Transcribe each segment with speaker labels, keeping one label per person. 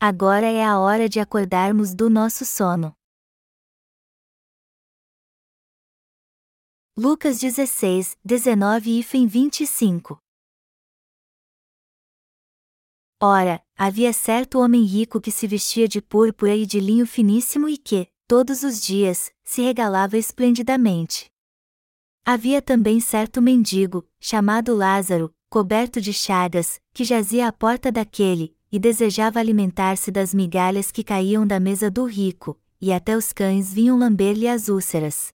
Speaker 1: agora é a hora de acordarmos do nosso sono. Lucas 16, 19 e 25 Ora, havia certo homem rico que se vestia de púrpura e de linho finíssimo e que, todos os dias, se regalava esplendidamente. Havia também certo mendigo, chamado Lázaro, coberto de chagas, que jazia à porta daquele, e desejava alimentar-se das migalhas que caíam da mesa do rico, e até os cães vinham lamber-lhe as úlceras.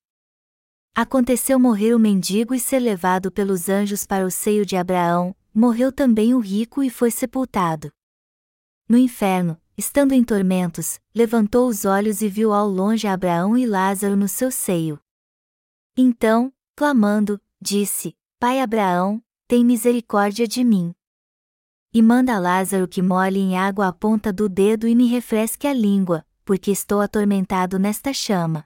Speaker 1: Aconteceu morrer o mendigo e ser levado pelos anjos para o seio de Abraão, morreu também o rico e foi sepultado. No inferno, estando em tormentos, levantou os olhos e viu ao longe Abraão e Lázaro no seu seio. Então, clamando, disse: Pai Abraão, tem misericórdia de mim. E manda Lázaro que molhe em água a ponta do dedo e me refresque a língua, porque estou atormentado nesta chama.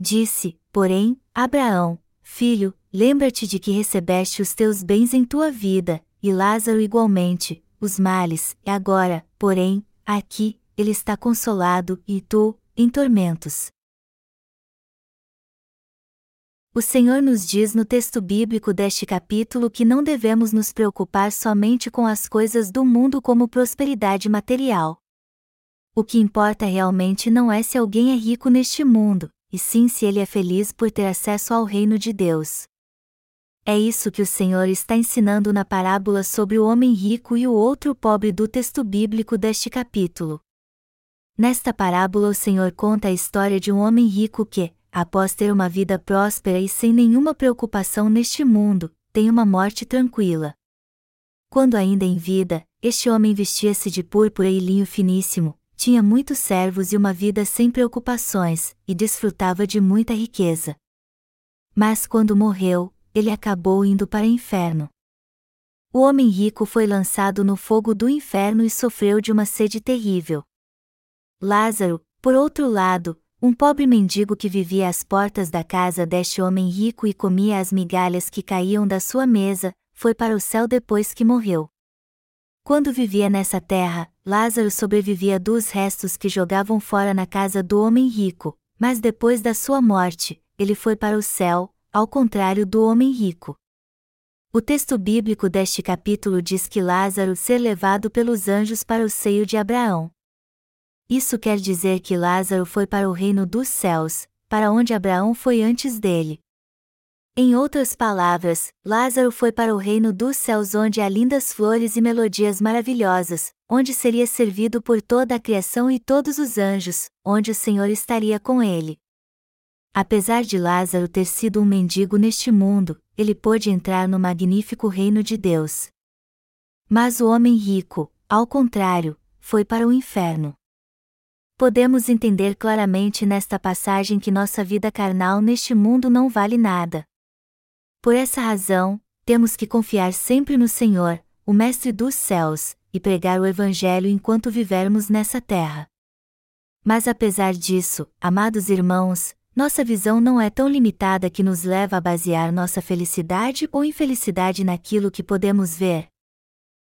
Speaker 1: Disse, porém, Abraão: Filho, lembra-te de que recebeste os teus bens em tua vida, e Lázaro igualmente, os males, e agora, porém, aqui, ele está consolado, e tu, em tormentos. O Senhor nos diz no texto bíblico deste capítulo que não devemos nos preocupar somente com as coisas do mundo como prosperidade material. O que importa realmente não é se alguém é rico neste mundo, e sim se ele é feliz por ter acesso ao reino de Deus. É isso que o Senhor está ensinando na parábola sobre o homem rico e o outro pobre do texto bíblico deste capítulo. Nesta parábola, o Senhor conta a história de um homem rico que, após ter uma vida próspera e sem nenhuma preocupação neste mundo, tem uma morte tranquila. Quando ainda em vida, este homem vestia-se de púrpura e linho finíssimo, tinha muitos servos e uma vida sem preocupações, e desfrutava de muita riqueza. Mas quando morreu, ele acabou indo para o inferno. O homem rico foi lançado no fogo do inferno e sofreu de uma sede terrível. Lázaro, por outro lado, um pobre mendigo que vivia às portas da casa deste homem rico e comia as migalhas que caíam da sua mesa, foi para o céu depois que morreu. Quando vivia nessa terra, Lázaro sobrevivia dos restos que jogavam fora na casa do homem rico, mas depois da sua morte, ele foi para o céu, ao contrário do homem rico. O texto bíblico deste capítulo diz que Lázaro ser levado pelos anjos para o seio de Abraão. Isso quer dizer que Lázaro foi para o reino dos céus, para onde Abraão foi antes dele. Em outras palavras, Lázaro foi para o reino dos céus onde há lindas flores e melodias maravilhosas, onde seria servido por toda a criação e todos os anjos, onde o Senhor estaria com ele. Apesar de Lázaro ter sido um mendigo neste mundo, ele pôde entrar no magnífico reino de Deus. Mas o homem rico, ao contrário, foi para o inferno. Podemos entender claramente nesta passagem que nossa vida carnal neste mundo não vale nada. Por essa razão, temos que confiar sempre no Senhor, o Mestre dos céus, e pregar o Evangelho enquanto vivermos nessa terra. Mas apesar disso, amados irmãos, nossa visão não é tão limitada que nos leva a basear nossa felicidade ou infelicidade naquilo que podemos ver.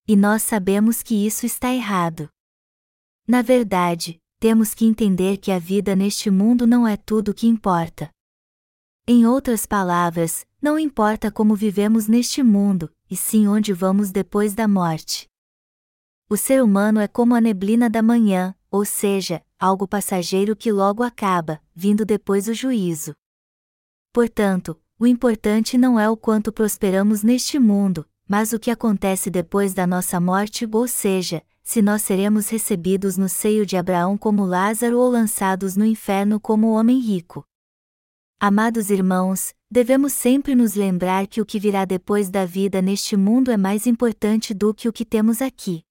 Speaker 1: E nós sabemos que isso está errado. Na verdade, temos que entender que a vida neste mundo não é tudo o que importa. Em outras palavras, não importa como vivemos neste mundo, e sim onde vamos depois da morte. O ser humano é como a neblina da manhã, ou seja, algo passageiro que logo acaba, vindo depois o juízo. Portanto, o importante não é o quanto prosperamos neste mundo, mas o que acontece depois da nossa morte, ou seja, se nós seremos recebidos no seio de Abraão como Lázaro ou lançados no inferno como o homem rico. Amados irmãos, devemos sempre nos lembrar que o que virá depois da vida neste mundo é mais importante do que o que temos aqui.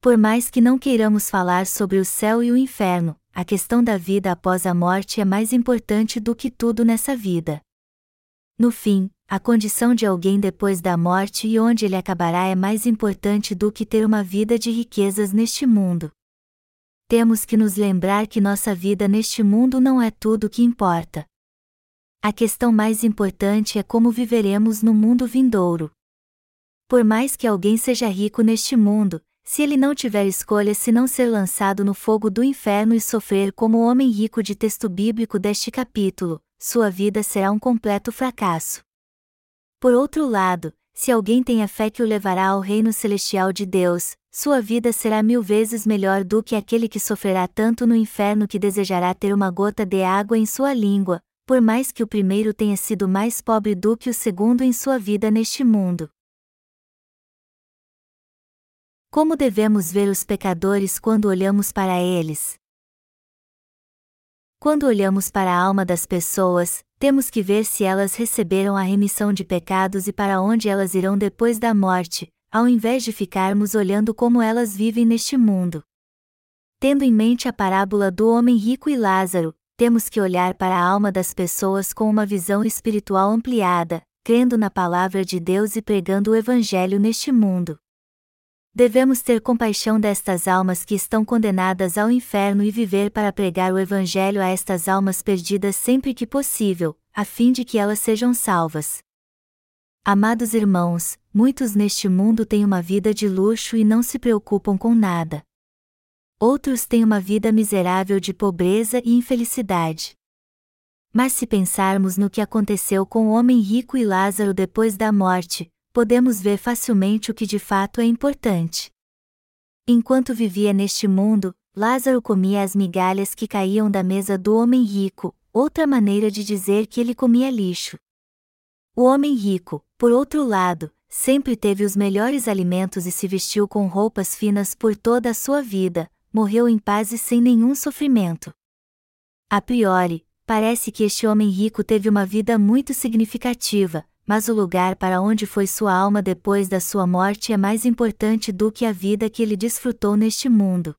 Speaker 1: Por mais que não queiramos falar sobre o céu e o inferno, a questão da vida após a morte é mais importante do que tudo nessa vida. No fim, a condição de alguém depois da morte e onde ele acabará é mais importante do que ter uma vida de riquezas neste mundo. Temos que nos lembrar que nossa vida neste mundo não é tudo o que importa. A questão mais importante é como viveremos no mundo vindouro. Por mais que alguém seja rico neste mundo, se ele não tiver escolha senão ser lançado no fogo do inferno e sofrer como o homem rico de texto bíblico deste capítulo, sua vida será um completo fracasso. Por outro lado, se alguém tem a fé que o levará ao reino celestial de Deus, sua vida será mil vezes melhor do que aquele que sofrerá tanto no inferno que desejará ter uma gota de água em sua língua, por mais que o primeiro tenha sido mais pobre do que o segundo em sua vida neste mundo. Como devemos ver os pecadores quando olhamos para eles? Quando olhamos para a alma das pessoas, temos que ver se elas receberam a remissão de pecados e para onde elas irão depois da morte, ao invés de ficarmos olhando como elas vivem neste mundo. Tendo em mente a parábola do homem rico e Lázaro, temos que olhar para a alma das pessoas com uma visão espiritual ampliada, crendo na palavra de Deus e pregando o Evangelho neste mundo. Devemos ter compaixão destas almas que estão condenadas ao inferno e viver para pregar o Evangelho a estas almas perdidas sempre que possível, a fim de que elas sejam salvas. Amados irmãos, muitos neste mundo têm uma vida de luxo e não se preocupam com nada. Outros têm uma vida miserável de pobreza e infelicidade. Mas se pensarmos no que aconteceu com o homem rico e Lázaro depois da morte, podemos ver facilmente o que de fato é importante. Enquanto vivia neste mundo, Lázaro comia as migalhas que caíam da mesa do homem rico, outra maneira de dizer que ele comia lixo. O homem rico, por outro lado, sempre teve os melhores alimentos e se vestiu com roupas finas por toda a sua vida, morreu em paz e sem nenhum sofrimento. A priori, parece que este homem rico teve uma vida muito significativa, mas o lugar para onde foi sua alma depois da sua morte é mais importante do que a vida que ele desfrutou neste mundo.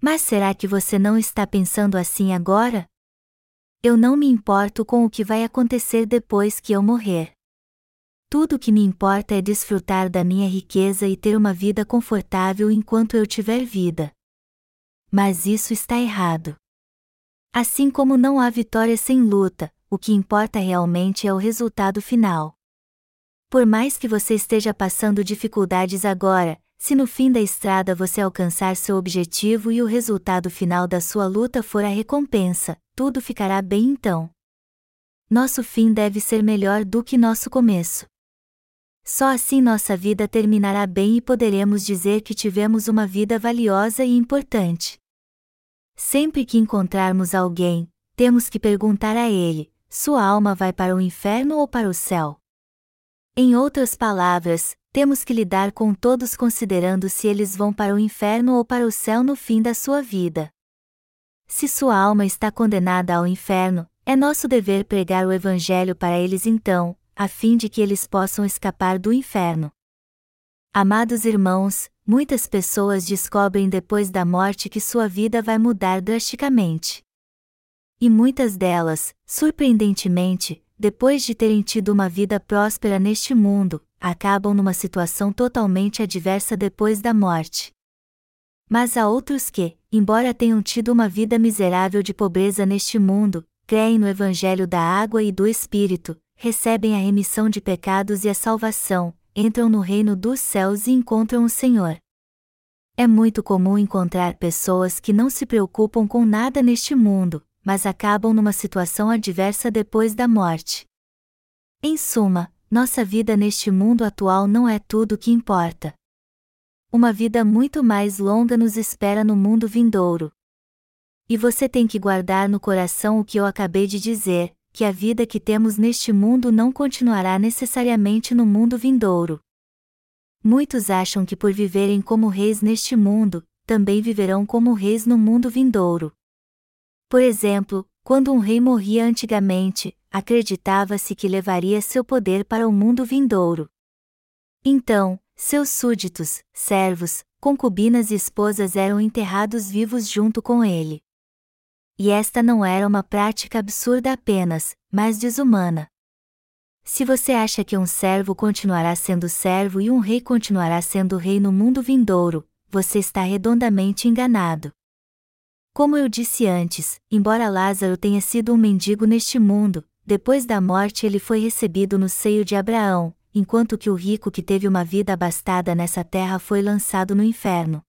Speaker 1: Mas será que você não está pensando assim agora? Eu não me importo com o que vai acontecer depois que eu morrer. Tudo o que me importa é desfrutar da minha riqueza e ter uma vida confortável enquanto eu tiver vida. Mas isso está errado. Assim como não há vitória sem luta, o que importa realmente é o resultado final. Por mais que você esteja passando dificuldades agora, se no fim da estrada você alcançar seu objetivo e o resultado final da sua luta for a recompensa, tudo ficará bem então. Nosso fim deve ser melhor do que nosso começo. Só assim nossa vida terminará bem e poderemos dizer que tivemos uma vida valiosa e importante. Sempre que encontrarmos alguém, temos que perguntar a ele: sua alma vai para o inferno ou para o céu? Em outras palavras, temos que lidar com todos considerando se eles vão para o inferno ou para o céu no fim da sua vida. Se sua alma está condenada ao inferno, é nosso dever pregar o Evangelho para eles então, a fim de que eles possam escapar do inferno. Amados irmãos, muitas pessoas descobrem depois da morte que sua vida vai mudar drasticamente. E muitas delas, surpreendentemente, depois de terem tido uma vida próspera neste mundo, acabam numa situação totalmente adversa depois da morte. Mas há outros que, embora tenham tido uma vida miserável de pobreza neste mundo, creem no Evangelho da água e do Espírito, recebem a remissão de pecados e a salvação, entram no reino dos céus e encontram o Senhor. É muito comum encontrar pessoas que não se preocupam com nada neste mundo, mas acabam numa situação adversa depois da morte. Em suma, nossa vida neste mundo atual não é tudo o que importa. Uma vida muito mais longa nos espera no mundo vindouro. E você tem que guardar no coração o que eu acabei de dizer: que a vida que temos neste mundo não continuará necessariamente no mundo vindouro. Muitos acham que por viverem como reis neste mundo, também viverão como reis no mundo vindouro. Por exemplo, quando um rei morria antigamente, acreditava-se que levaria seu poder para o mundo vindouro. Então, seus súditos, servos, concubinas e esposas eram enterrados vivos junto com ele e esta não era uma prática absurda apenas, mas desumana. Se você acha que um servo continuará sendo servo e um rei continuará sendo rei no mundo vindouro, você está redondamente enganado. Como eu disse antes, embora Lázaro tenha sido um mendigo neste mundo, depois da morte ele foi recebido no seio de Abraão, enquanto que o rico que teve uma vida abastada nessa terra foi lançado no inferno.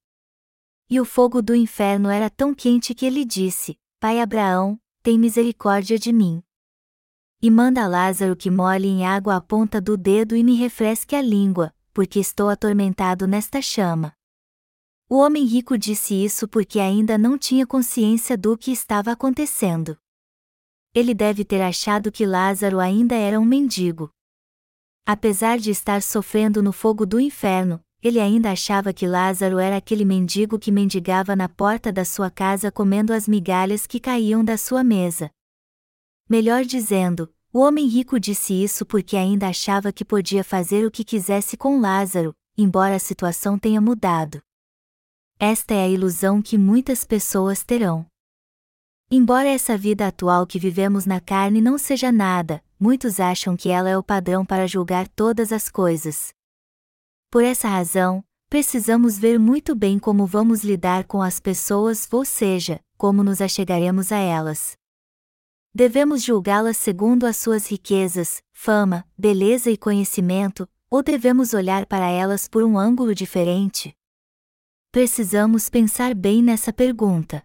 Speaker 1: E o fogo do inferno era tão quente que ele disse: Pai Abraão, tem misericórdia de mim. E manda Lázaro que molhe em água a ponta do dedo e me refresque a língua, porque estou atormentado nesta chama. O homem rico disse isso porque ainda não tinha consciência do que estava acontecendo. Ele deve ter achado que Lázaro ainda era um mendigo. Apesar de estar sofrendo no fogo do inferno, ele ainda achava que Lázaro era aquele mendigo que mendigava na porta da sua casa comendo as migalhas que caíam da sua mesa. Melhor dizendo, o homem rico disse isso porque ainda achava que podia fazer o que quisesse com Lázaro, embora a situação tenha mudado. Esta é a ilusão que muitas pessoas terão. Embora essa vida atual que vivemos na carne não seja nada, muitos acham que ela é o padrão para julgar todas as coisas. Por essa razão, precisamos ver muito bem como vamos lidar com as pessoas, ou seja, como nos achegaremos a elas. Devemos julgá-las segundo as suas riquezas, fama, beleza e conhecimento, ou devemos olhar para elas por um ângulo diferente? Precisamos pensar bem nessa pergunta.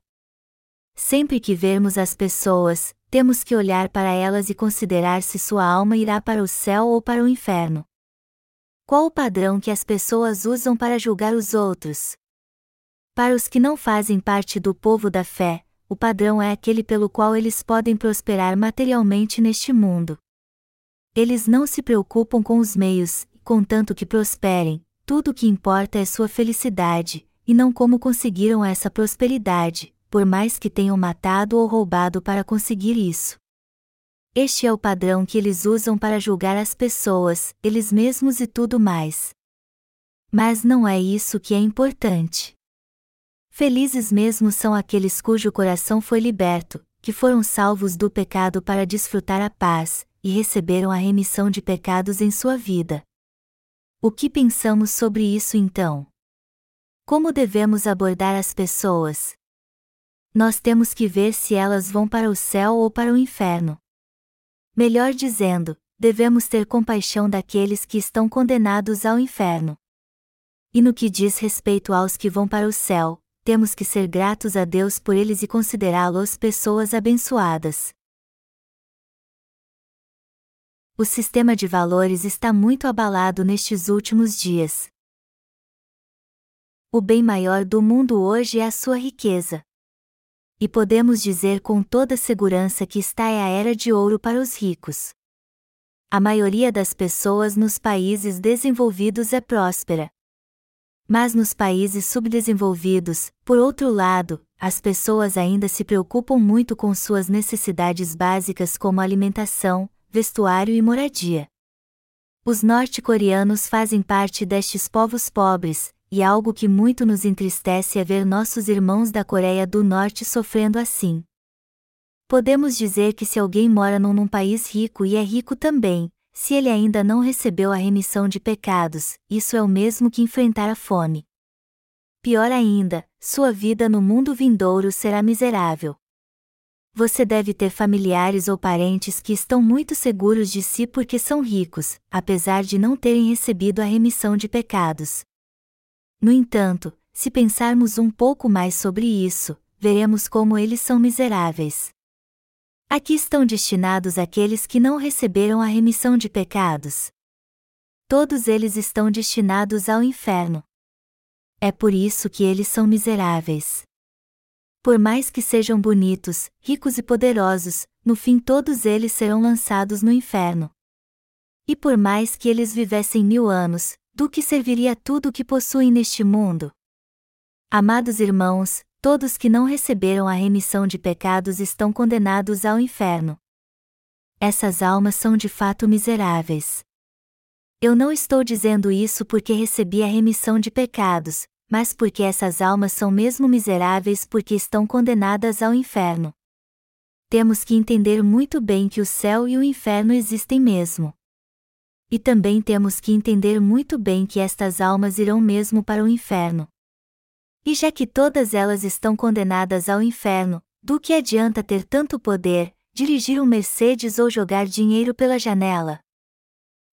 Speaker 1: Sempre que vermos as pessoas, temos que olhar para elas e considerar se sua alma irá para o céu ou para o inferno. Qual o padrão que as pessoas usam para julgar os outros? Para os que não fazem parte do povo da fé, o padrão é aquele pelo qual eles podem prosperar materialmente neste mundo. Eles não se preocupam com os meios, contanto que prosperem, tudo o que importa é sua felicidade, e não como conseguiram essa prosperidade, por mais que tenham matado ou roubado para conseguir isso. Este é o padrão que eles usam para julgar as pessoas, eles mesmos e tudo mais. Mas não é isso que é importante. Felizes mesmo são aqueles cujo coração foi liberto, que foram salvos do pecado para desfrutar a paz, e receberam a remissão de pecados em sua vida. O que pensamos sobre isso então? Como devemos abordar as pessoas? Nós temos que ver se elas vão para o céu ou para o inferno. Melhor dizendo, devemos ter compaixão daqueles que estão condenados ao inferno. E no que diz respeito aos que vão para o céu, temos que ser gratos a Deus por eles e considerá-los pessoas abençoadas. O sistema de valores está muito abalado nestes últimos dias. O bem maior do mundo hoje é a sua riqueza. E podemos dizer com toda segurança que está é a era de ouro para os ricos. A maioria das pessoas nos países desenvolvidos é próspera. Mas nos países subdesenvolvidos, por outro lado, as pessoas ainda se preocupam muito com suas necessidades básicas como alimentação, vestuário e moradia. Os norte-coreanos fazem parte destes povos pobres, e algo que muito nos entristece é ver nossos irmãos da Coreia do Norte sofrendo assim. Podemos dizer que se alguém mora num, num país rico e é rico também, se ele ainda não recebeu a remissão de pecados, isso é o mesmo que enfrentar a fome. Pior ainda, sua vida no mundo vindouro será miserável. Você deve ter familiares ou parentes que estão muito seguros de si porque são ricos, apesar de não terem recebido a remissão de pecados. No entanto, se pensarmos um pouco mais sobre isso, veremos como eles são miseráveis. Aqui estão destinados aqueles que não receberam a remissão de pecados. Todos eles estão destinados ao inferno. É por isso que eles são miseráveis. Por mais que sejam bonitos, ricos e poderosos, no fim todos eles serão lançados no inferno. E por mais que eles vivessem mil anos, do que serviria tudo o que possuem neste mundo? Amados irmãos, todos que não receberam a remissão de pecados estão condenados ao inferno. Essas almas são de fato miseráveis. Eu não estou dizendo isso porque recebi a remissão de pecados, mas porque essas almas são mesmo miseráveis porque estão condenadas ao inferno. Temos que entender muito bem que o céu e o inferno existem mesmo. E também temos que entender muito bem que estas almas irão mesmo para o inferno. E já que todas elas estão condenadas ao inferno, do que adianta ter tanto poder, dirigir um Mercedes ou jogar dinheiro pela janela?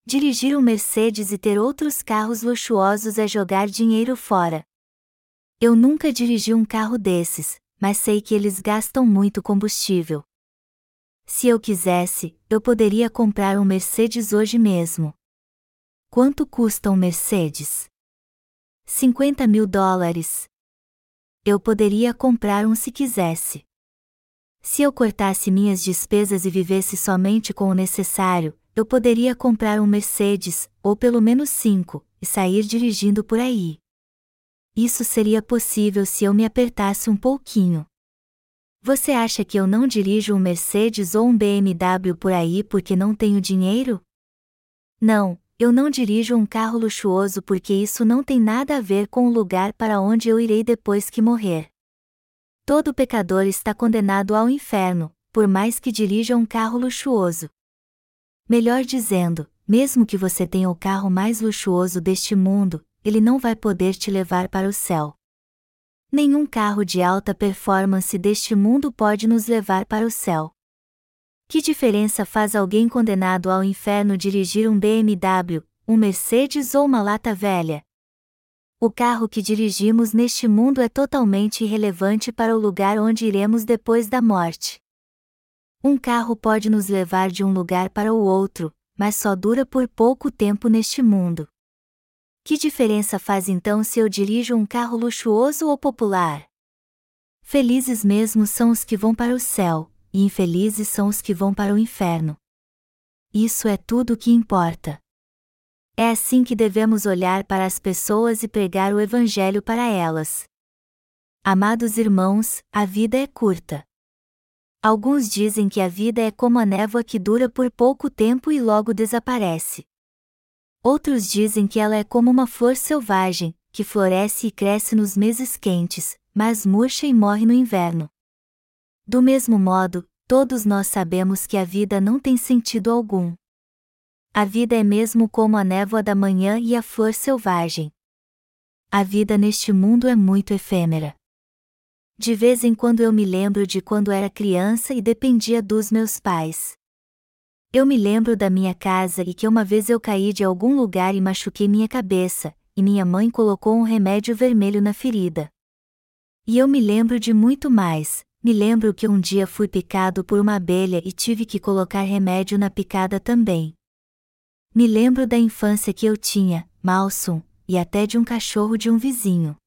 Speaker 1: Dirigir um Mercedes e ter outros carros luxuosos é jogar dinheiro fora. Eu nunca dirigi um carro desses, mas sei que eles gastam muito combustível. Se eu quisesse, eu poderia comprar um Mercedes hoje mesmo. Quanto custa um Mercedes? 50 mil dólares. Eu poderia comprar um se quisesse. Se eu cortasse minhas despesas e vivesse somente com o necessário, eu poderia comprar um Mercedes, ou pelo menos cinco, e sair dirigindo por aí. Isso seria possível se eu me apertasse um pouquinho. Você acha que eu não dirijo um Mercedes ou um BMW por aí porque não tenho dinheiro? Não, eu não dirijo um carro luxuoso porque isso não tem nada a ver com o lugar para onde eu irei depois que morrer. Todo pecador está condenado ao inferno, por mais que dirija um carro luxuoso. Melhor dizendo, mesmo que você tenha o carro mais luxuoso deste mundo, ele não vai poder te levar para o céu. Nenhum carro de alta performance deste mundo pode nos levar para o céu. Que diferença faz alguém condenado ao inferno dirigir um BMW, um Mercedes ou uma lata velha? O carro que dirigimos neste mundo é totalmente irrelevante para o lugar onde iremos depois da morte. Um carro pode nos levar de um lugar para o outro, mas só dura por pouco tempo neste mundo. Que diferença faz então se eu dirijo um carro luxuoso ou popular? Felizes mesmo são os que vão para o céu, e infelizes são os que vão para o inferno. Isso é tudo o que importa. É assim que devemos olhar para as pessoas e pregar o Evangelho para elas. Amados irmãos, a vida é curta. Alguns dizem que a vida é como a névoa que dura por pouco tempo e logo desaparece. Outros dizem que ela é como uma flor selvagem, que floresce e cresce nos meses quentes, mas murcha e morre no inverno. Do mesmo modo, todos nós sabemos que a vida não tem sentido algum. A vida é mesmo como a névoa da manhã e a flor selvagem. A vida neste mundo é muito efêmera. De vez em quando eu me lembro de quando era criança e dependia dos meus pais. Eu me lembro da minha casa e que uma vez eu caí de algum lugar e machuquei minha cabeça, e minha mãe colocou um remédio vermelho na ferida. E eu me lembro de muito mais, me lembro que um dia fui picado por uma abelha e tive que colocar remédio na picada também. Me lembro da infância que eu tinha, Malsum, e até de um cachorro de um vizinho.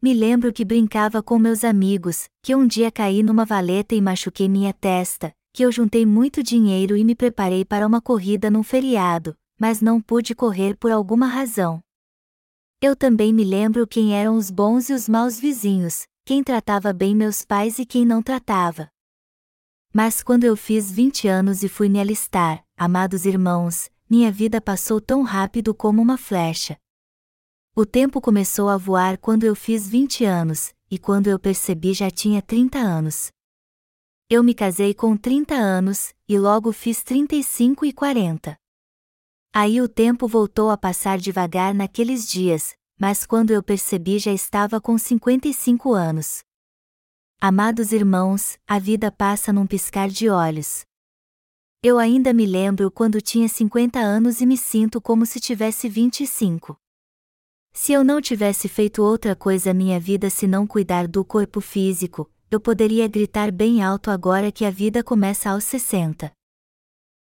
Speaker 1: Me lembro que brincava com meus amigos, que um dia caí numa valeta e machuquei minha testa, que eu juntei muito dinheiro e me preparei para uma corrida num feriado, mas não pude correr por alguma razão. Eu também me lembro quem eram os bons e os maus vizinhos, quem tratava bem meus pais e quem não tratava. Mas quando eu fiz 20 anos e fui me alistar, amados irmãos, minha vida passou tão rápido como uma flecha. O tempo começou a voar quando eu fiz 20 anos, e quando eu percebi já tinha 30 anos. Eu me casei com 30 anos, e logo fiz 35 e 40. Aí o tempo voltou a passar devagar naqueles dias, mas quando eu percebi já estava com 55 anos. Amados irmãos, a vida passa num piscar de olhos. Eu ainda me lembro quando tinha 50 anos e me sinto como se tivesse 25. Se eu não tivesse feito outra coisa minha vida senão cuidar do corpo físico, eu poderia gritar bem alto agora que a vida começa aos 60.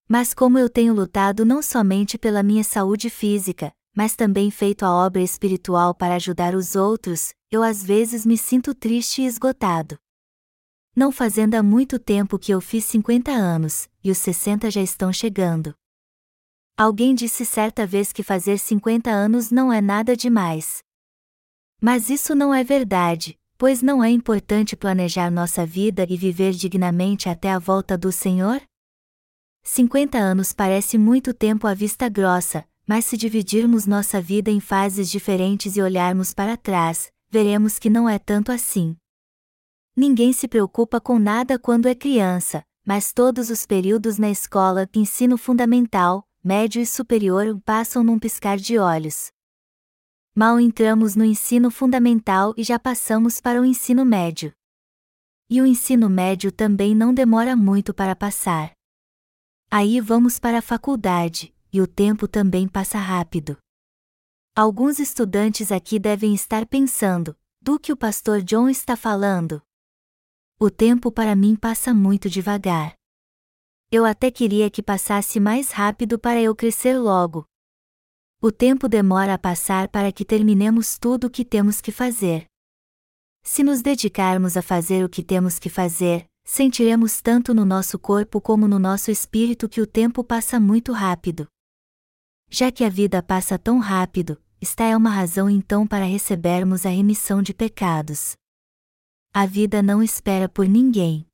Speaker 1: Mas como eu tenho lutado não somente pela minha saúde física, mas também feito a obra espiritual para ajudar os outros, eu às vezes me sinto triste e esgotado. Não fazendo há muito tempo que eu fiz 50 anos, e os 60 já estão chegando. Alguém disse certa vez que fazer 50 anos não é nada demais. Mas isso não é verdade, pois não é importante planejar nossa vida e viver dignamente até a volta do Senhor? 50 anos parece muito tempo à vista grossa, mas se dividirmos nossa vida em fases diferentes e olharmos para trás, veremos que não é tanto assim. Ninguém se preocupa com nada quando é criança, mas todos os períodos na escola, ensino fundamental, médio e superior passam num piscar de olhos. Mal entramos no ensino fundamental e já passamos para o ensino médio. E o ensino médio também não demora muito para passar. Aí vamos para a faculdade, e o tempo também passa rápido. Alguns estudantes aqui devem estar pensando: do que o pastor John está falando? O tempo para mim passa muito devagar. Eu até queria que passasse mais rápido para eu crescer logo. O tempo demora a passar para que terminemos tudo o que temos que fazer. Se nos dedicarmos a fazer o que temos que fazer, sentiremos tanto no nosso corpo como no nosso espírito que o tempo passa muito rápido. Já que a vida passa tão rápido, está é uma razão então para recebermos a remissão de pecados. A vida não espera por ninguém.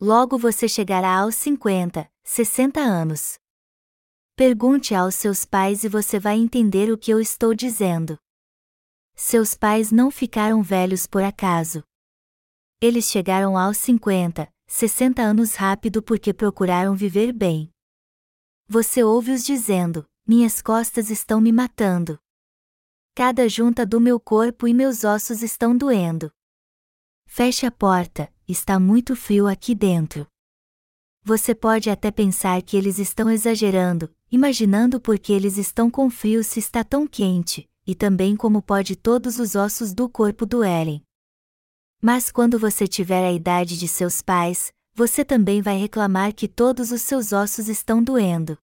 Speaker 1: Logo você chegará aos 50, 60 anos. Pergunte aos seus pais e você vai entender o que eu estou dizendo. Seus pais não ficaram velhos por acaso. Eles chegaram aos 50, 60 anos rápido porque procuraram viver bem. Você ouve-os dizendo: Minhas costas estão me matando. Cada junta do meu corpo e meus ossos estão doendo. Feche a porta, está muito frio aqui dentro. Você pode até pensar que eles estão exagerando, imaginando porque eles estão com frio se está tão quente, e também como pode todos os ossos do corpo doerem. Mas quando você tiver a idade de seus pais, você também vai reclamar que todos os seus ossos estão doendo.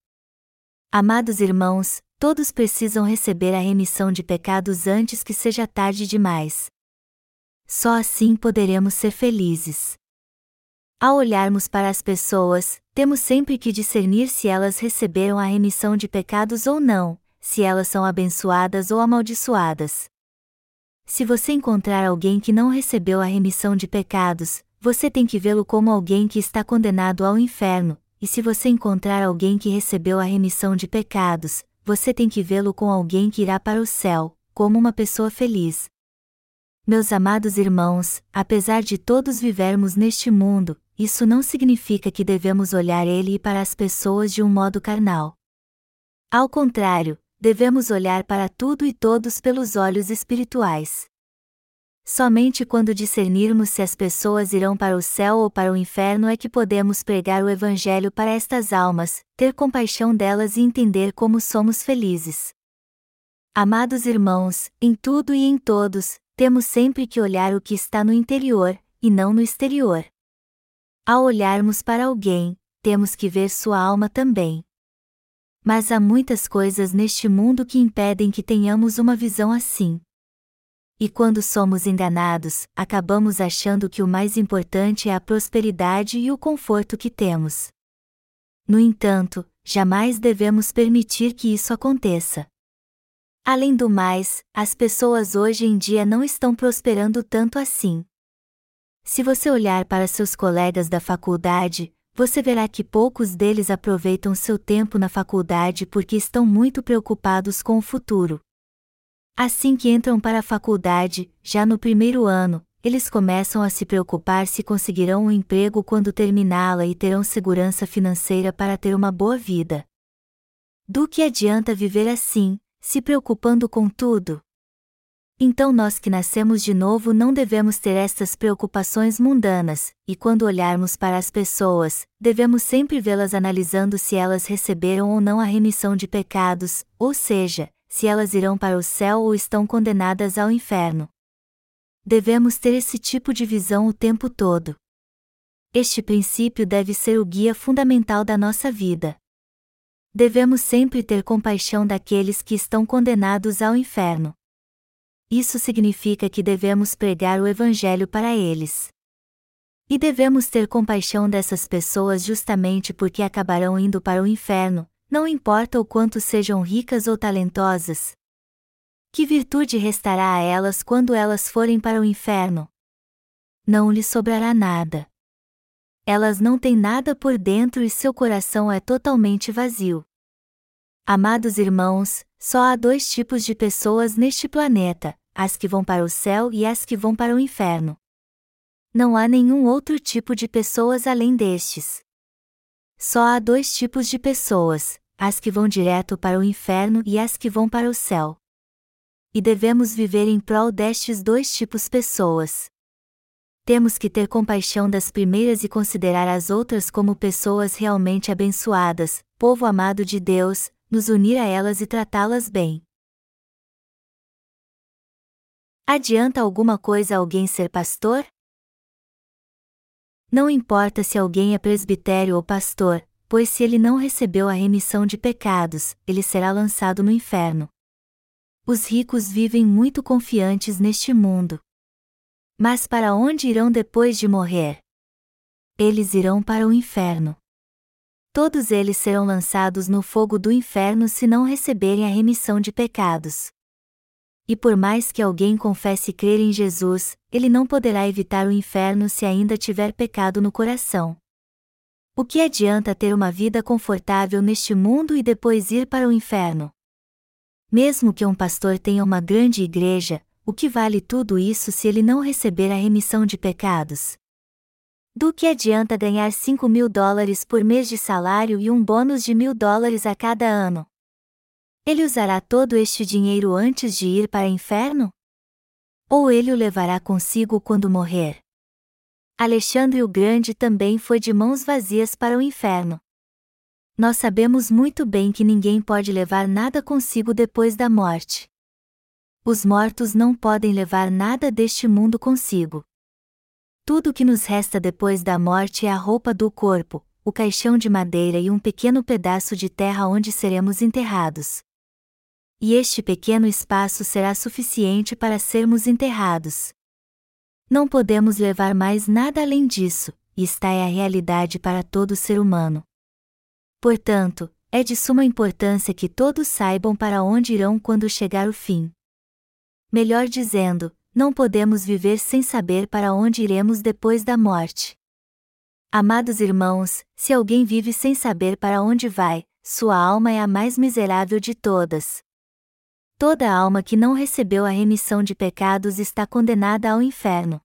Speaker 1: Amados irmãos, todos precisam receber a remissão de pecados antes que seja tarde demais. Só assim poderemos ser felizes. Ao olharmos para as pessoas, temos sempre que discernir se elas receberam a remissão de pecados ou não, se elas são abençoadas ou amaldiçoadas. Se você encontrar alguém que não recebeu a remissão de pecados, você tem que vê-lo como alguém que está condenado ao inferno, e se você encontrar alguém que recebeu a remissão de pecados, você tem que vê-lo com alguém que irá para o céu, como uma pessoa feliz. Meus amados irmãos, apesar de todos vivermos neste mundo, isso não significa que devemos olhar ele e para as pessoas de um modo carnal. Ao contrário, devemos olhar para tudo e todos pelos olhos espirituais. Somente quando discernirmos se as pessoas irão para o céu ou para o inferno é que podemos pregar o Evangelho para estas almas, ter compaixão delas e entender como somos felizes. Amados irmãos, em tudo e em todos, temos sempre que olhar o que está no interior, e não no exterior. Ao olharmos para alguém, temos que ver sua alma também. Mas há muitas coisas neste mundo que impedem que tenhamos uma visão assim. E quando somos enganados, acabamos achando que o mais importante é a prosperidade e o conforto que temos. No entanto, jamais devemos permitir que isso aconteça. Além do mais, as pessoas hoje em dia não estão prosperando tanto assim. Se você olhar para seus colegas da faculdade, você verá que poucos deles aproveitam seu tempo na faculdade porque estão muito preocupados com o futuro. Assim que entram para a faculdade, já no primeiro ano, eles começam a se preocupar se conseguirão um emprego quando terminá-la e terão segurança financeira para ter uma boa vida. Do que adianta viver assim, se preocupando com tudo? Então nós que nascemos de novo não devemos ter estas preocupações mundanas, e quando olharmos para as pessoas, devemos sempre vê-las analisando se elas receberam ou não a remissão de pecados, ou seja, se elas irão para o céu ou estão condenadas ao inferno. Devemos ter esse tipo de visão o tempo todo. Este princípio deve ser o guia fundamental da nossa vida. Devemos sempre ter compaixão daqueles que estão condenados ao inferno. Isso significa que devemos pregar o Evangelho para eles. E devemos ter compaixão dessas pessoas justamente porque acabarão indo para o inferno, não importa o quanto sejam ricas ou talentosas. Que virtude restará a elas quando elas forem para o inferno? Não lhes sobrará nada. Elas não têm nada por dentro e seu coração é totalmente vazio. Amados irmãos, só há dois tipos de pessoas neste planeta: as que vão para o céu e as que vão para o inferno. Não há nenhum outro tipo de pessoas além destes. Só há dois tipos de pessoas: as que vão direto para o inferno e as que vão para o céu. E devemos viver em prol destes dois tipos pessoas. temos que ter compaixão das primeiras e considerar as outras como pessoas realmente abençoadas, povo amado de Deus, nos unir a elas e tratá-las bem. Adianta alguma coisa alguém ser pastor? Não importa se alguém é presbitério ou pastor, pois se ele não recebeu a remissão de pecados, ele será lançado no inferno. Os ricos vivem muito confiantes neste mundo. Mas para onde irão depois de morrer? Eles irão para o inferno. Todos eles serão lançados no fogo do inferno se não receberem a remissão de pecados. E por mais que alguém confesse crer em Jesus, ele não poderá evitar o inferno se ainda tiver pecado no coração. O que adianta ter uma vida confortável neste mundo e depois ir para o inferno? Mesmo que um pastor tenha uma grande igreja, o que vale tudo isso se ele não receber a remissão de pecados? Do que adianta ganhar 5 mil dólares por mês de salário e um bônus de mil dólares a cada ano? Ele usará todo este dinheiro antes de ir para o inferno? Ou ele o levará consigo quando morrer? Alexandre o Grande também foi de mãos vazias para o inferno. Nós sabemos muito bem que ninguém pode levar nada consigo depois da morte. Os mortos não podem levar nada deste mundo consigo. Tudo o que nos resta depois da morte é a roupa do corpo, o caixão de madeira e um pequeno pedaço de terra onde seremos enterrados e este pequeno espaço será suficiente para sermos enterrados. Não podemos levar mais nada além disso, e está é a realidade para todo ser humano. Portanto, é de suma importância que todos saibam para onde irão quando chegar o fim. Melhor dizendo, não podemos viver sem saber para onde iremos depois da morte. Amados irmãos, se alguém vive sem saber para onde vai, sua alma é a mais miserável de todas. Toda alma que não recebeu a remissão de pecados está condenada ao inferno.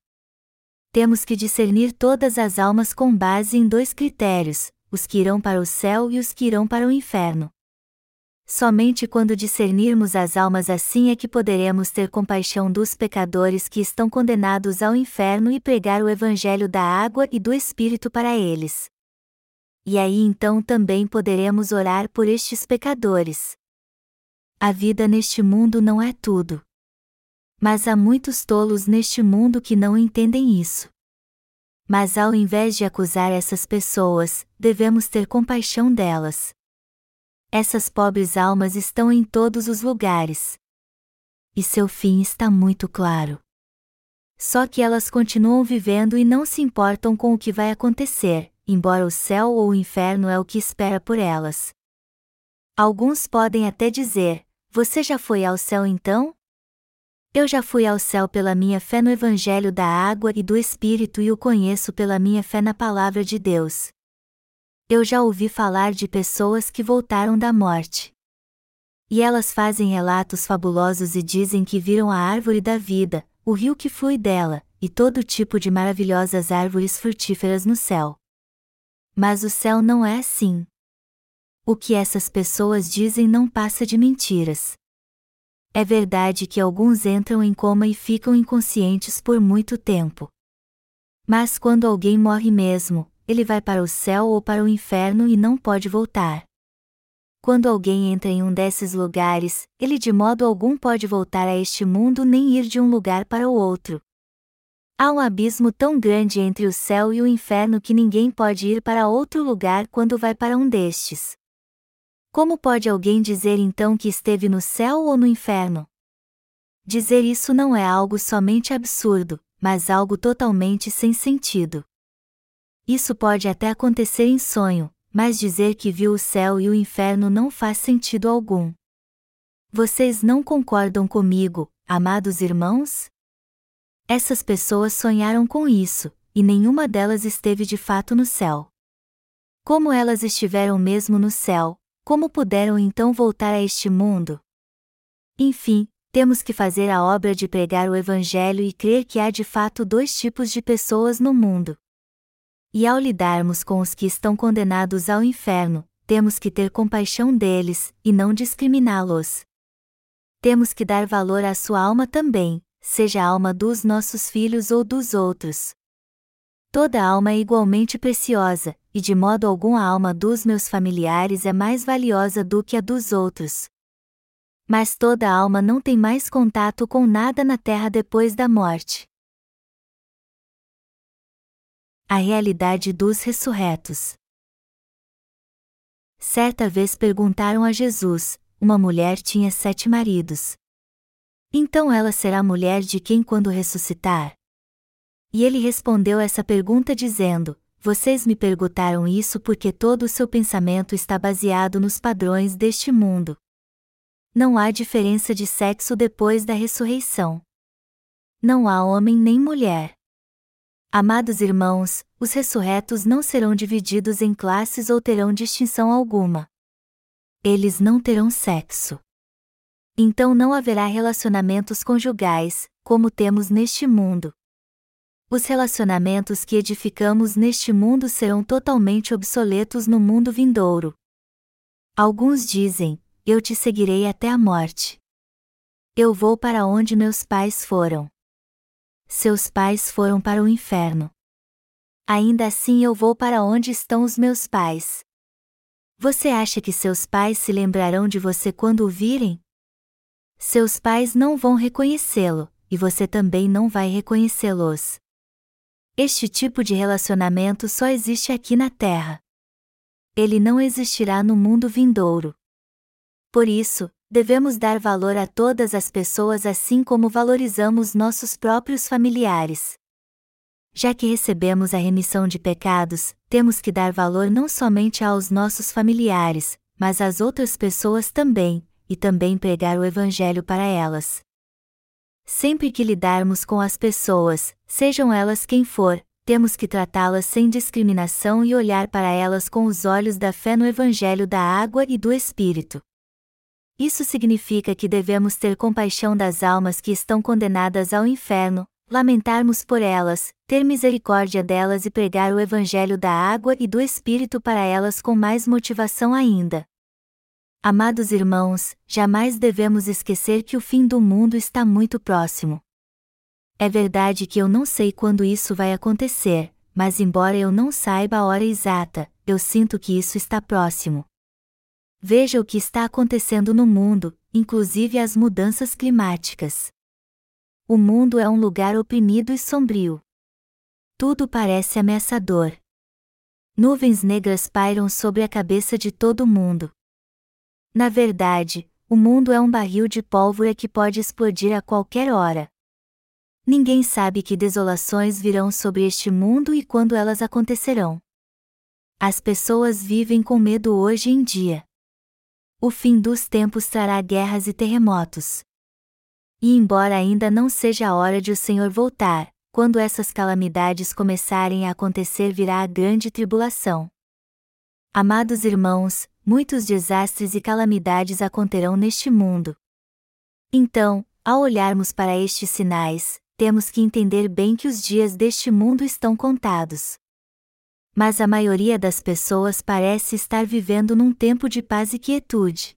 Speaker 1: Temos que discernir todas as almas com base em dois critérios: os que irão para o céu e os que irão para o inferno. Somente quando discernirmos as almas assim é que poderemos ter compaixão dos pecadores que estão condenados ao inferno e pregar o Evangelho da água e do Espírito para eles. E aí então também poderemos orar por estes pecadores. A vida neste mundo não é tudo. Mas há muitos tolos neste mundo que não entendem isso. Mas ao invés de acusar essas pessoas, devemos ter compaixão delas. Essas pobres almas estão em todos os lugares. E seu fim está muito claro. Só que elas continuam vivendo e não se importam com o que vai acontecer, embora o céu ou o inferno é o que espera por elas. Alguns podem até dizer: você já foi ao céu então? Eu já fui ao céu pela minha fé no Evangelho da água e do Espírito e o conheço pela minha fé na Palavra de Deus. Eu já ouvi falar de pessoas que voltaram da morte. E elas fazem relatos fabulosos e dizem que viram a árvore da vida, o rio que flui dela, e todo tipo de maravilhosas árvores frutíferas no céu. Mas o céu não é assim. O que essas pessoas dizem não passa de mentiras. É verdade que alguns entram em coma e ficam inconscientes por muito tempo. Mas quando alguém morre mesmo, ele vai para o céu ou para o inferno e não pode voltar. Quando alguém entra em um desses lugares, ele de modo algum pode voltar a este mundo nem ir de um lugar para o outro. Há um abismo tão grande entre o céu e o inferno que ninguém pode ir para outro lugar quando vai para um destes. Como pode alguém dizer então que esteve no céu ou no inferno? Dizer isso não é algo somente absurdo, mas algo totalmente sem sentido. Isso pode até acontecer em sonho, mas dizer que viu o céu e o inferno não faz sentido algum. Vocês não concordam comigo, amados irmãos? Essas pessoas sonharam com isso, e nenhuma delas esteve de fato no céu. Como elas estiveram mesmo no céu, como puderam então voltar a este mundo? Enfim, temos que fazer a obra de pregar o Evangelho e crer que há de fato dois tipos de pessoas no mundo. E ao lidarmos com os que estão condenados ao inferno, temos que ter compaixão deles, e não discriminá-los. Temos que dar valor à sua alma também, seja a alma dos nossos filhos ou dos outros. Toda alma é igualmente preciosa, e de modo algum a alma dos meus familiares é mais valiosa do que a dos outros. Mas toda alma não tem mais contato com nada na terra depois da morte. A realidade dos ressurretos. Certa vez perguntaram a Jesus: uma mulher tinha sete maridos. Então ela será mulher de quem quando ressuscitar? E ele respondeu essa pergunta dizendo: Vocês me perguntaram isso porque todo o seu pensamento está baseado nos padrões deste mundo. Não há diferença de sexo depois da ressurreição. Não há homem nem mulher. Amados irmãos, os ressurretos não serão divididos em classes ou terão distinção alguma. Eles não terão sexo. Então não haverá relacionamentos conjugais, como temos neste mundo. Os relacionamentos que edificamos neste mundo serão totalmente obsoletos no mundo vindouro. Alguns dizem: Eu te seguirei até a morte. Eu vou para onde meus pais foram. Seus pais foram para o inferno. Ainda assim eu vou para onde estão os meus pais. Você acha que seus pais se lembrarão de você quando o virem? Seus pais não vão reconhecê-lo, e você também não vai reconhecê-los. Este tipo de relacionamento só existe aqui na Terra. Ele não existirá no mundo vindouro. Por isso, devemos dar valor a todas as pessoas assim como valorizamos nossos próprios familiares. Já que recebemos a remissão de pecados, temos que dar valor não somente aos nossos familiares, mas às outras pessoas também, e também pregar o Evangelho para elas. Sempre que lidarmos com as pessoas, sejam elas quem for, temos que tratá-las sem discriminação e olhar para elas com os olhos da fé no Evangelho da água e do Espírito. Isso significa que devemos ter compaixão das almas que estão condenadas ao inferno, lamentarmos por elas, ter misericórdia delas e pregar o Evangelho da água e do Espírito para elas com mais motivação ainda. Amados irmãos, jamais devemos esquecer que o fim do mundo está muito próximo. É verdade que eu não sei quando isso vai acontecer, mas embora eu não saiba a hora exata, eu sinto que isso está próximo. Veja o que está acontecendo no mundo, inclusive as mudanças climáticas. O mundo é um lugar oprimido e sombrio. Tudo parece ameaçador. Nuvens negras pairam sobre a cabeça de todo mundo. Na verdade, o mundo é um barril de pólvora que pode explodir a qualquer hora. Ninguém sabe que desolações virão sobre este mundo e quando elas acontecerão. As pessoas vivem com medo hoje em dia. O fim dos tempos trará guerras e terremotos. E embora ainda não seja a hora de o Senhor voltar, quando essas calamidades começarem a acontecer virá a grande tribulação. Amados irmãos, muitos desastres e calamidades acontecerão neste mundo. Então, ao olharmos para estes sinais, temos que entender bem que os dias deste mundo estão contados. Mas a maioria das pessoas parece estar vivendo num tempo de paz e quietude.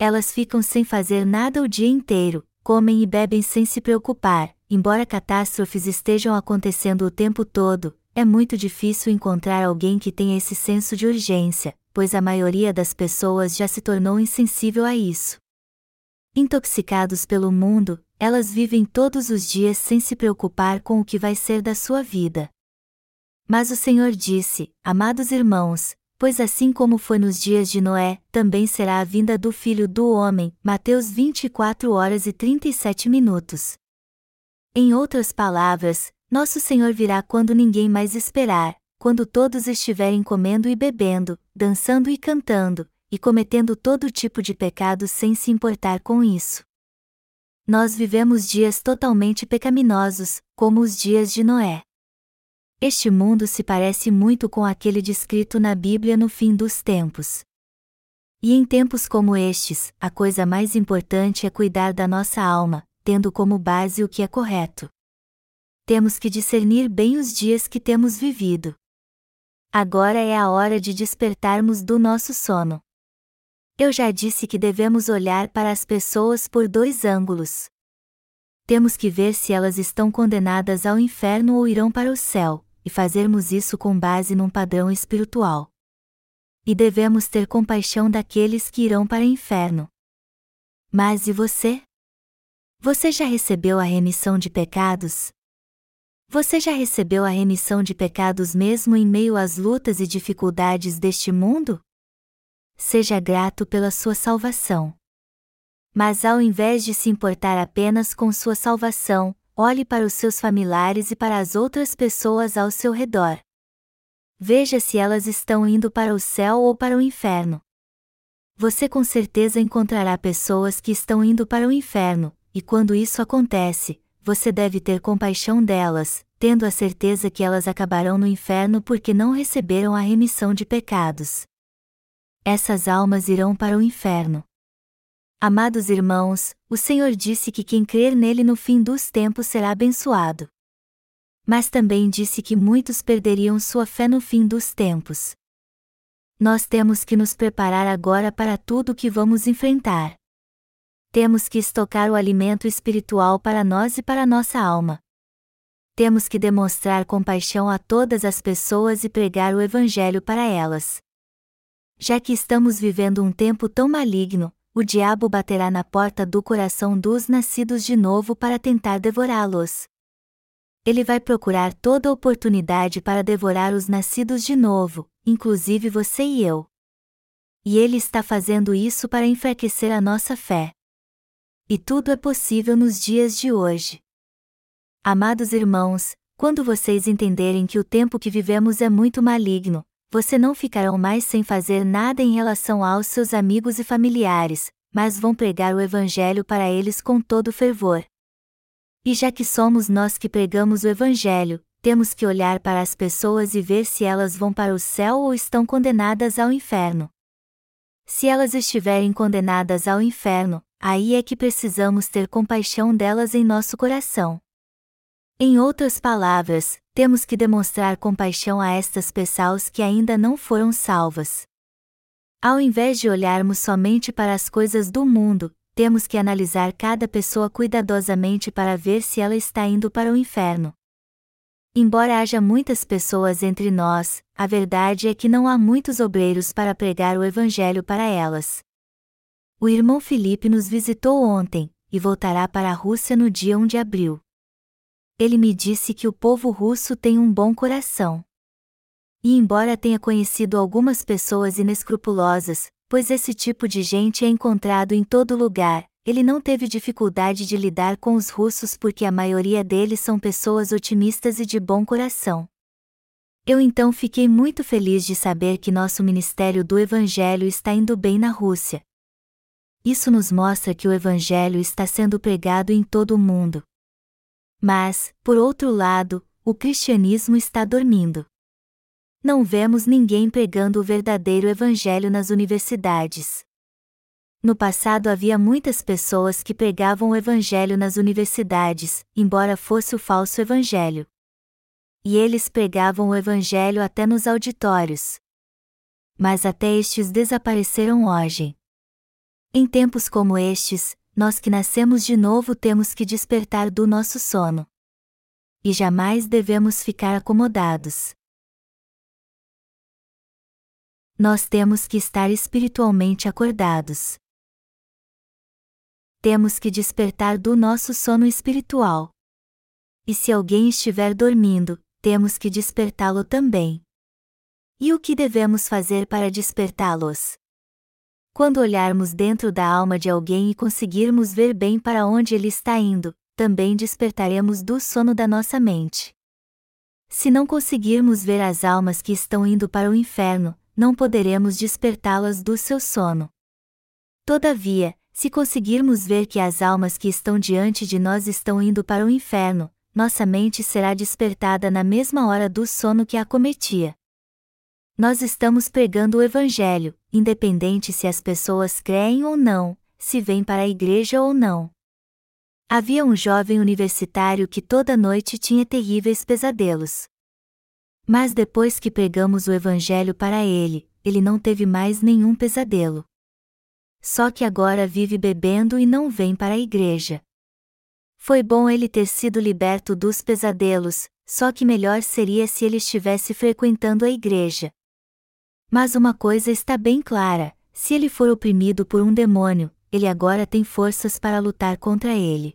Speaker 1: Elas ficam sem fazer nada o dia inteiro, comem e bebem sem se preocupar, embora catástrofes estejam acontecendo o tempo todo, é muito difícil encontrar alguém que tenha esse senso de urgência, pois a maioria das pessoas já se tornou insensível a isso. Intoxicados pelo mundo, elas vivem todos os dias sem se preocupar com o que vai ser da sua vida. Mas o Senhor disse: Amados irmãos, pois assim como foi nos dias de Noé, também será a vinda do Filho do Homem. Mateus 24 horas e 37 minutos. Em outras palavras, nosso Senhor virá quando ninguém mais esperar, quando todos estiverem comendo e bebendo, dançando e cantando, e cometendo todo tipo de pecado sem se importar com isso. Nós vivemos dias totalmente pecaminosos, como os dias de Noé. Este mundo se parece muito com aquele descrito na Bíblia no fim dos tempos. E em tempos como estes, a coisa mais importante é cuidar da nossa alma, tendo como base o que é correto. Temos que discernir bem os dias que temos vivido. Agora é a hora de despertarmos do nosso sono. Eu já disse que devemos olhar para as pessoas por dois ângulos. Temos que ver se elas estão condenadas ao inferno ou irão para o céu, e fazermos isso com base num padrão espiritual. E devemos ter compaixão daqueles que irão para o inferno. Mas e você? Você já recebeu a remissão de pecados? Você já recebeu a remissão de pecados mesmo em meio às lutas e dificuldades deste mundo? Seja grato pela sua salvação. Mas ao invés de se importar apenas com sua salvação, olhe para os seus familiares e para as outras pessoas ao seu redor. Veja se elas estão indo para o céu ou para o inferno. Você com certeza encontrará pessoas que estão indo para o inferno, e quando isso acontece, você deve ter compaixão delas, tendo a certeza que elas acabarão no inferno porque não receberam a remissão de pecados. Essas almas irão para o inferno. Amados irmãos, o Senhor disse que quem crer nele no fim dos tempos será abençoado. Mas também disse que muitos perderiam sua fé no fim dos tempos. Nós temos que nos preparar agora para tudo o que vamos enfrentar. Temos que estocar o alimento espiritual para nós e para nossa alma. Temos que demonstrar compaixão a todas as pessoas e pregar o Evangelho para elas. Já que estamos vivendo um tempo tão maligno, o diabo baterá na porta do coração dos nascidos de novo para tentar devorá-los. Ele vai procurar toda oportunidade para devorar os nascidos de novo, inclusive você e eu. E ele está fazendo isso para enfraquecer a nossa fé. E tudo é possível nos dias de hoje. Amados irmãos, quando vocês entenderem que o tempo que vivemos é muito maligno, você não ficarão mais sem fazer nada em relação aos seus amigos e familiares, mas vão pregar o Evangelho para eles com todo fervor. E já que somos nós que pregamos o Evangelho, temos que olhar para as pessoas e ver se elas vão para o céu ou estão condenadas ao inferno. Se elas estiverem condenadas ao inferno, aí é que precisamos ter compaixão delas em nosso coração. Em outras palavras, temos que demonstrar compaixão a estas pessoas que ainda não foram salvas. Ao invés de olharmos somente para as coisas do mundo, temos que analisar cada pessoa cuidadosamente para ver se ela está indo para o inferno. Embora haja muitas pessoas entre nós, a verdade é que não há muitos obreiros para pregar o Evangelho para elas. O irmão Felipe nos visitou ontem, e voltará para a Rússia no dia 1 de abril ele me disse que o povo russo tem um bom coração. E embora tenha conhecido algumas pessoas inescrupulosas, pois esse tipo de gente é encontrado em todo lugar, ele não teve dificuldade de lidar com os russos porque a maioria deles são pessoas otimistas e de bom coração. Eu então fiquei muito feliz de saber que nosso ministério do Evangelho está indo bem na Rússia. Isso nos mostra que o Evangelho está sendo pregado em todo o mundo. Mas, por outro lado, o cristianismo está dormindo. Não vemos ninguém pregando o verdadeiro evangelho nas universidades. No passado havia muitas pessoas que pregavam o evangelho nas universidades, embora fosse o falso evangelho. E eles pregavam o evangelho até nos auditórios. Mas até estes desapareceram hoje. Em tempos como estes, nós que nascemos de novo temos que despertar do nosso sono. E jamais devemos ficar acomodados. Nós temos que estar espiritualmente acordados. Temos que despertar do nosso sono espiritual. E se alguém estiver dormindo, temos que despertá-lo também. E o que devemos fazer para despertá-los? Quando olharmos dentro da alma de alguém e conseguirmos ver bem para onde ele está indo, também despertaremos do sono da nossa mente. Se não conseguirmos ver as almas que estão indo para o inferno, não poderemos despertá-las do seu sono. Todavia, se conseguirmos ver que as almas que estão diante de nós estão indo para o inferno, nossa mente será despertada na mesma hora do sono que a cometia. Nós estamos pregando o Evangelho, independente se as pessoas creem ou não, se vêm para a igreja ou não. Havia um jovem universitário que toda noite tinha terríveis pesadelos. Mas depois que pregamos o Evangelho para ele, ele não teve mais nenhum pesadelo. Só que agora vive bebendo e não vem para a igreja. Foi bom ele ter sido liberto dos pesadelos, só que melhor seria se ele estivesse frequentando a igreja. Mas uma coisa está bem clara: se ele for oprimido por um demônio, ele agora tem forças para lutar contra ele.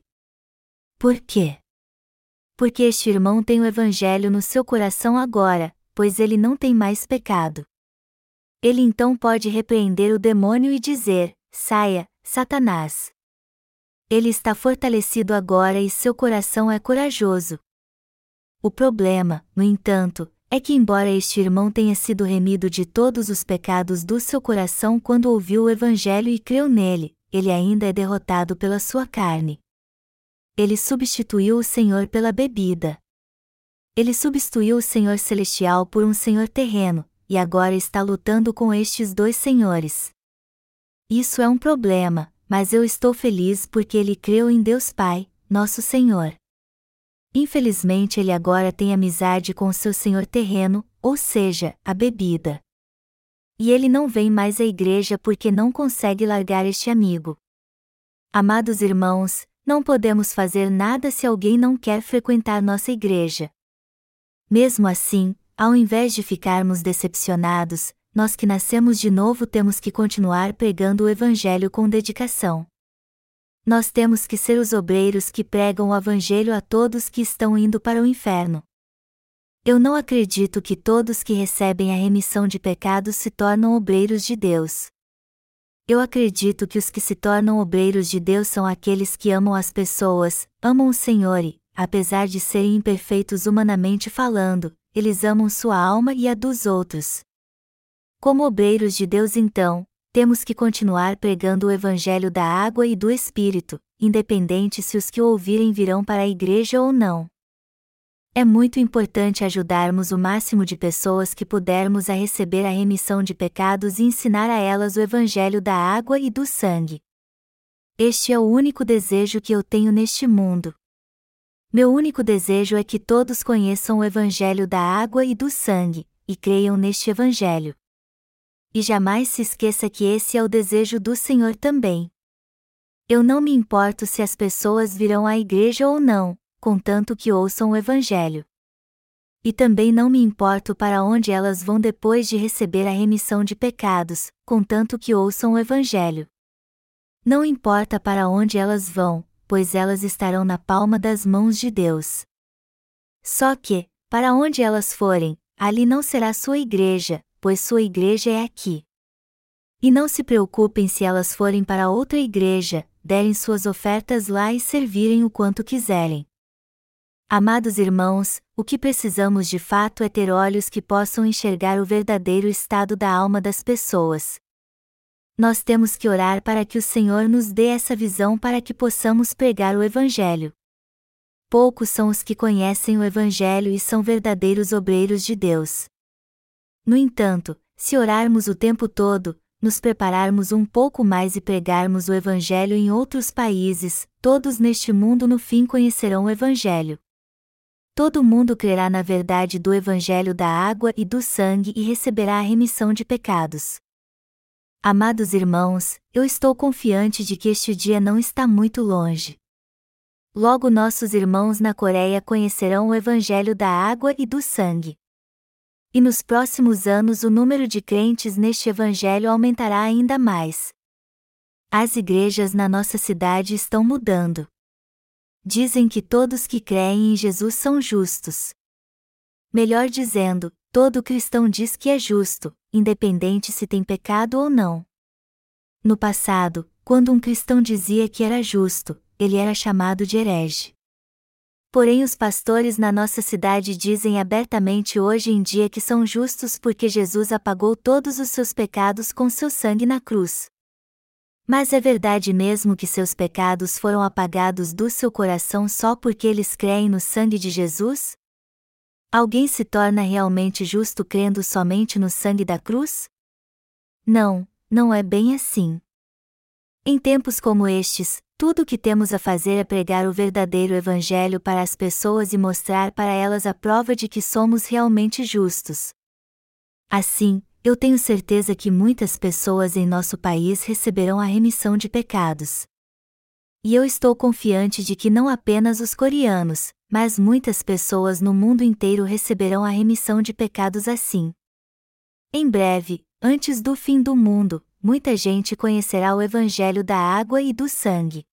Speaker 1: Por quê? Porque este irmão tem o Evangelho no seu coração agora, pois ele não tem mais pecado. Ele então pode repreender o demônio e dizer: Saia, Satanás. Ele está fortalecido agora e seu coração é corajoso. O problema, no entanto, é que, embora este irmão tenha sido remido de todos os pecados do seu coração quando ouviu o Evangelho e creu nele, ele ainda é derrotado pela sua carne. Ele substituiu o Senhor pela bebida. Ele substituiu o Senhor celestial por um Senhor terreno, e agora está lutando com estes dois senhores. Isso é um problema, mas eu estou feliz porque ele creu em Deus Pai, nosso Senhor. Infelizmente ele agora tem amizade com seu senhor terreno, ou seja, a bebida. E ele não vem mais à igreja porque não consegue largar este amigo. Amados irmãos, não podemos fazer nada se alguém não quer frequentar nossa igreja. Mesmo assim, ao invés de ficarmos decepcionados, nós que nascemos de novo temos que continuar pregando o Evangelho com dedicação. Nós temos que ser os obreiros que pregam o Evangelho a todos que estão indo para o inferno. Eu não acredito que todos que recebem a remissão de pecados se tornam obreiros de Deus. Eu acredito que os que se tornam obreiros de Deus são aqueles que amam as pessoas, amam o Senhor e, apesar de serem imperfeitos humanamente falando, eles amam sua alma e a dos outros. Como obreiros de Deus, então, temos que continuar pregando o Evangelho da água e do Espírito, independente se os que ouvirem virão para a igreja ou não. É muito importante ajudarmos o máximo de pessoas que pudermos a receber a remissão de pecados e ensinar a elas o Evangelho da água e do sangue. Este é o único desejo que eu tenho neste mundo. Meu único desejo é que todos conheçam o Evangelho da água e do sangue, e creiam neste Evangelho. E jamais se esqueça que esse é o desejo do Senhor também. Eu não me importo se as pessoas virão à igreja ou não, contanto que ouçam o Evangelho. E também não me importo para onde elas vão depois de receber a remissão de pecados, contanto que ouçam o Evangelho. Não importa para onde elas vão, pois elas estarão na palma das mãos de Deus. Só que, para onde elas forem, ali não será sua igreja, pois sua igreja é aqui. E não se preocupem se elas forem para outra igreja, derem suas ofertas lá e servirem o quanto quiserem. Amados irmãos, o que precisamos de fato é ter olhos que possam enxergar o verdadeiro estado da alma das pessoas. Nós temos que orar para que o Senhor nos dê essa visão para que possamos pregar o Evangelho. Poucos são os que conhecem o Evangelho e são verdadeiros obreiros de Deus. No entanto, se orarmos o tempo todo, nos prepararmos um pouco mais e pregarmos o Evangelho em outros países, todos neste mundo no fim conhecerão o Evangelho. Todo mundo crerá na verdade do Evangelho da água e do sangue e receberá a remissão de pecados. Amados irmãos, eu estou confiante de que este dia não está muito longe. Logo nossos irmãos na Coreia conhecerão o Evangelho da água e do sangue. E nos próximos anos o número de crentes neste Evangelho aumentará ainda mais. As igrejas na nossa cidade estão mudando. Dizem que todos que creem em Jesus são justos. Melhor dizendo, todo cristão diz que é justo, independente se tem pecado ou não. No passado, quando um cristão dizia que era justo, ele era chamado de herege. Porém, os pastores na nossa cidade dizem abertamente hoje em dia que são justos porque Jesus apagou todos os seus pecados com seu sangue na cruz. Mas é verdade mesmo que seus pecados foram apagados do seu coração só porque eles creem no sangue de Jesus? Alguém se torna realmente justo crendo somente no sangue da cruz? Não, não é bem assim. Em tempos como estes, tudo o que temos a fazer é pregar o verdadeiro Evangelho para as pessoas e mostrar para elas a prova de que somos realmente justos. Assim, eu tenho certeza que muitas pessoas em nosso país receberão a remissão de pecados. E eu estou confiante de que não apenas os coreanos, mas muitas pessoas no mundo inteiro receberão a remissão de pecados assim. Em breve, antes do fim do mundo, muita gente conhecerá o Evangelho da água e do sangue.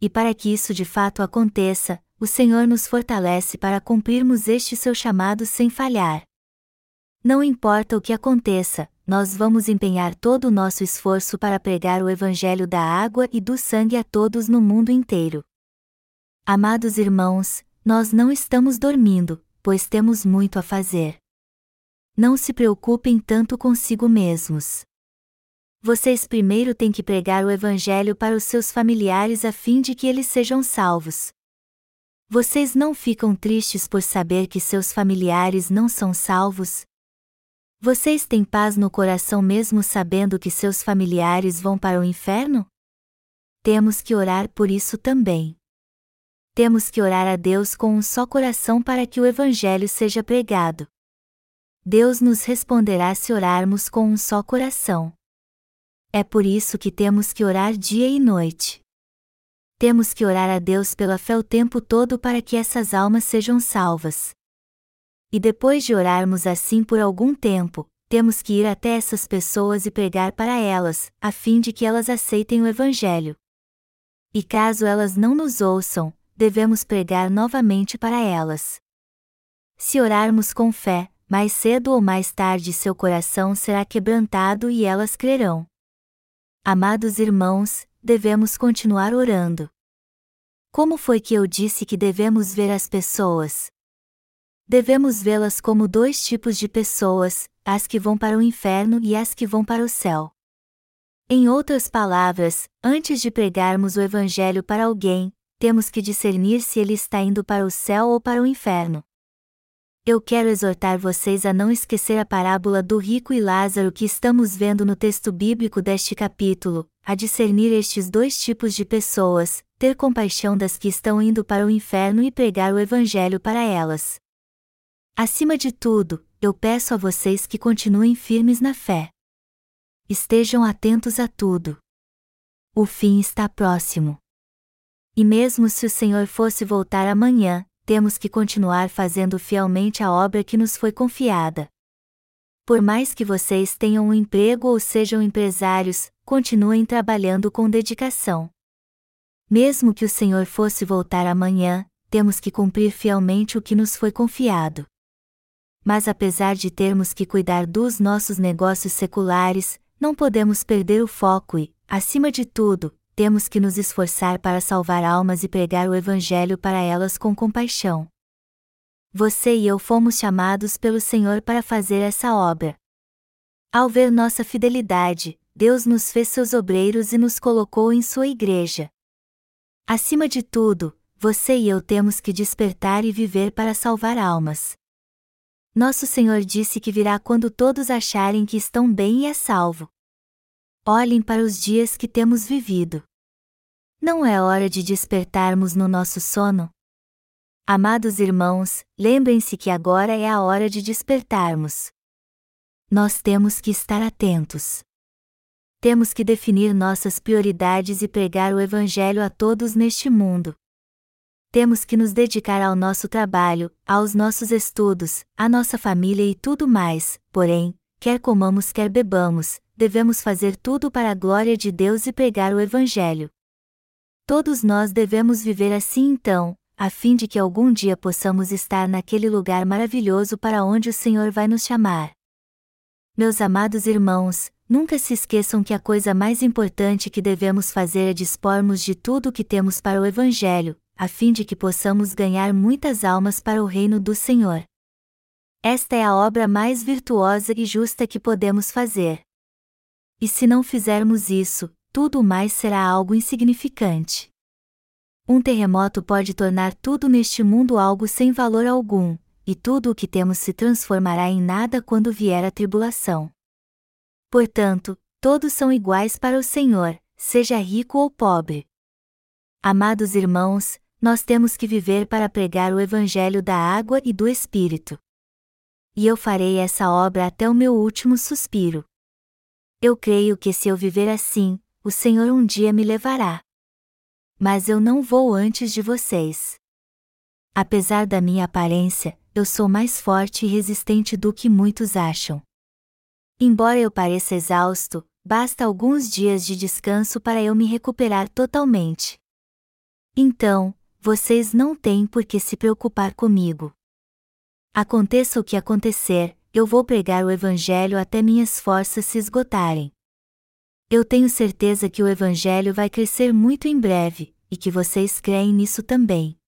Speaker 1: E para que isso de fato aconteça, o Senhor nos fortalece para cumprirmos este seu chamado sem falhar. Não importa o que aconteça, nós vamos empenhar todo o nosso esforço para pregar o Evangelho da água e do sangue a todos no mundo inteiro. Amados irmãos, nós não estamos dormindo, pois temos muito a fazer. Não se preocupem tanto consigo mesmos. Vocês primeiro têm que pregar o Evangelho para os seus familiares a fim de que eles sejam salvos. Vocês não ficam tristes por saber que seus familiares não são salvos? Vocês têm paz no coração mesmo sabendo que seus familiares vão para o inferno? Temos que orar por isso também. Temos que orar a Deus com um só coração para que o Evangelho seja pregado. Deus nos responderá se orarmos com um só coração. É por isso que temos que orar dia e noite. Temos que orar a Deus pela fé o tempo todo para que essas almas sejam salvas. E depois de orarmos assim por algum tempo, temos que ir até essas pessoas e pregar para elas, a fim de que elas aceitem o Evangelho. E caso elas não nos ouçam, devemos pregar novamente para elas. Se orarmos com fé, mais cedo ou mais tarde seu coração será quebrantado e elas crerão. Amados irmãos, devemos continuar orando. Como foi que eu disse que devemos ver as pessoas? Devemos vê-las como dois tipos de pessoas, as que vão para o inferno e as que vão para o céu. Em outras palavras, antes de pregarmos o Evangelho para alguém, temos que discernir se ele está indo para o céu ou para o inferno. Eu quero exortar vocês a não esquecer a parábola do rico e Lázaro que estamos vendo no texto bíblico deste capítulo, a discernir estes dois tipos de pessoas, ter compaixão das que estão indo para o inferno e pregar o Evangelho para elas. Acima de tudo, eu peço a vocês que continuem firmes na fé. Estejam atentos a tudo. O fim está próximo. E mesmo se o Senhor fosse voltar amanhã, temos que continuar fazendo fielmente a obra que nos foi confiada. Por mais que vocês tenham um emprego ou sejam empresários, continuem trabalhando com dedicação. Mesmo que o Senhor fosse voltar amanhã, temos que cumprir fielmente o que nos foi confiado mas apesar de termos que cuidar dos nossos negócios seculares, não podemos perder o foco e, acima de tudo, temos que nos esforçar para salvar almas e pregar o Evangelho para elas com compaixão. Você e eu fomos chamados pelo Senhor para fazer essa obra. Ao ver nossa fidelidade, Deus nos fez seus obreiros e nos colocou em sua igreja. Acima de tudo, você e eu temos que despertar e viver para salvar almas. Nosso Senhor disse que virá quando todos acharem que estão bem e é salvo. Olhem para os dias que temos vivido. Não é hora de despertarmos no nosso sono? Amados irmãos, lembrem-se que agora é a hora de despertarmos. Nós temos que estar atentos. Temos que definir nossas prioridades e pregar o Evangelho a todos neste mundo temos que nos dedicar ao nosso trabalho, aos nossos estudos, à nossa família e tudo mais, porém, quer comamos quer bebamos, devemos fazer tudo para a glória de Deus e pregar o Evangelho. Todos nós devemos viver assim então, a fim de que algum dia possamos estar naquele lugar maravilhoso para onde o Senhor vai nos chamar. Meus amados irmãos, nunca se esqueçam que a coisa mais importante que devemos fazer é dispormos de tudo o que temos para o Evangelho, a fim de que possamos ganhar muitas almas para o reino do Senhor. Esta é a obra mais virtuosa e justa que podemos fazer. E se não fizermos isso, tudo mais será algo insignificante. Um terremoto pode tornar tudo neste mundo algo sem valor algum, e tudo o que temos se transformará em nada quando vier a tribulação. Portanto, todos são iguais para o Senhor, seja rico ou pobre. Amados irmãos, nós temos que viver para pregar o Evangelho da água e do Espírito. E eu farei essa obra até o meu último suspiro. Eu creio que se eu viver assim, o Senhor um dia me levará. Mas eu não vou antes de vocês. Apesar da minha aparência, eu sou mais forte e resistente do que muitos acham. Embora eu pareça exausto, basta alguns dias de descanso para eu me recuperar totalmente. Então, vocês não têm por que se preocupar comigo. Aconteça o que acontecer, eu vou pregar o Evangelho até minhas forças se esgotarem. Eu tenho certeza que o Evangelho vai crescer muito em breve, e que vocês creem nisso também.